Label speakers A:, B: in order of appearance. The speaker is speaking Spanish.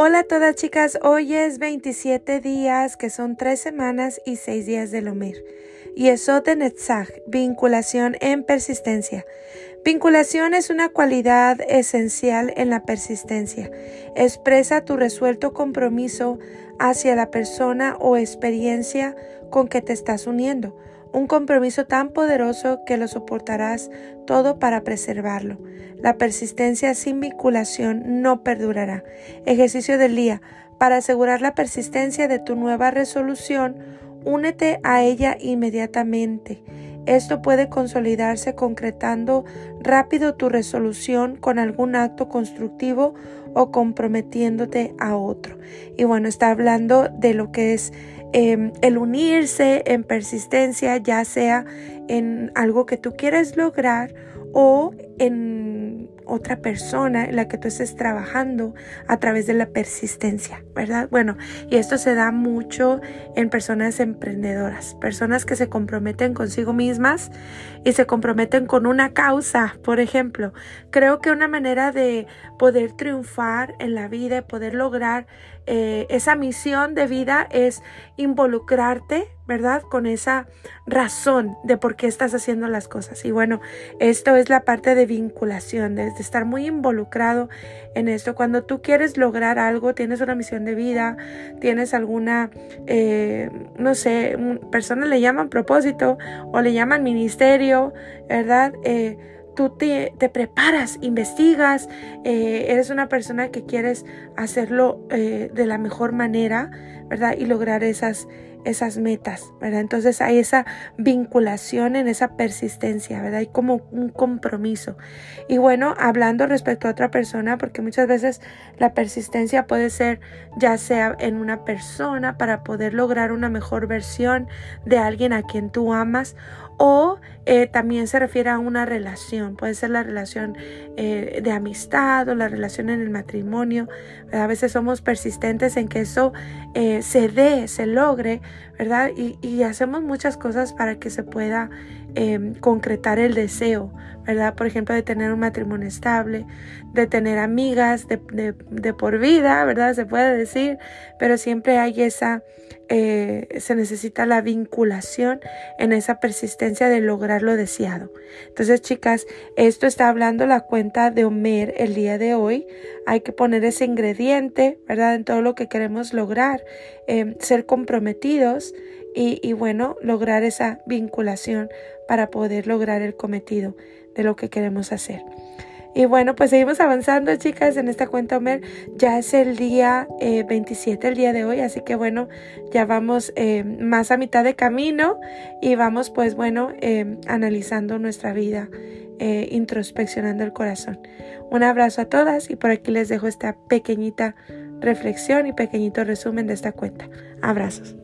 A: Hola a todas chicas, hoy es 27 días, que son 3 semanas y 6 días de Lomer. Y eso de Netzach, vinculación en persistencia. Vinculación es una cualidad esencial en la persistencia. Expresa tu resuelto compromiso hacia la persona o experiencia con que te estás uniendo un compromiso tan poderoso que lo soportarás todo para preservarlo. La persistencia sin vinculación no perdurará. Ejercicio del día. Para asegurar la persistencia de tu nueva resolución, únete a ella inmediatamente. Esto puede consolidarse concretando rápido tu resolución con algún acto constructivo o comprometiéndote a otro. Y bueno, está hablando de lo que es Em, el unirse en persistencia, ya sea en algo que tú quieres lograr o en otra persona en la que tú estés trabajando a través de la persistencia, ¿verdad? Bueno, y esto se da mucho en personas emprendedoras, personas que se comprometen consigo mismas y se comprometen con una causa, por ejemplo. Creo que una manera de poder triunfar en la vida, poder lograr eh, esa misión de vida es involucrarte, ¿verdad? Con esa razón de por qué estás haciendo las cosas. Y bueno, esto es la parte de vinculación, de, estar muy involucrado en esto. Cuando tú quieres lograr algo, tienes una misión de vida, tienes alguna, eh, no sé, personas le llaman propósito o le llaman ministerio, ¿verdad? Eh, tú te, preparas, investigas, eh, eres una persona que quieres hacerlo eh, de la mejor manera, ¿verdad? Y lograr esas, esas metas, ¿verdad? Entonces hay esa vinculación en esa persistencia, ¿verdad? Hay como un compromiso. Y bueno, hablando respecto a otra persona, porque muchas veces la persistencia puede ser ya sea en una persona para poder lograr una mejor versión de alguien a quien tú amas o eh, también se refiere a una relación, puede ser la relación eh, de amistad o la relación en el matrimonio. A veces somos persistentes en que eso eh, se dé, se logre, ¿verdad? Y, y, hacemos muchas cosas para que se pueda em, concretar el deseo, ¿verdad? Por ejemplo, de tener un matrimonio estable, de tener amigas de, por vida, ¿verdad? Se puede decir, pero siempre hay esa eh, se necesita la vinculación en esa persistencia de lograr lo deseado. Entonces, chicas, esto está hablando la cuenta de Homer el día de hoy. Hay que poner ese ingrediente, ¿verdad? En todo lo que queremos lograr, eh, ser comprometidos y, bueno, lograr esa vinculación para poder lograr el cometido de lo que queremos hacer. Y bueno, pues seguimos avanzando, chicas, en esta cuenta Homer. Ya es el día 27, eh, el día de hoy, así que bueno, ya vamos eh, más a mitad de camino y vamos pues bueno, eh, analizando nuestra vida, introspeccionando el corazón. Un abrazo a todas y por aquí les dejo esta pequeñita reflexión y pequeñito resumen de esta cuenta. Abrazos.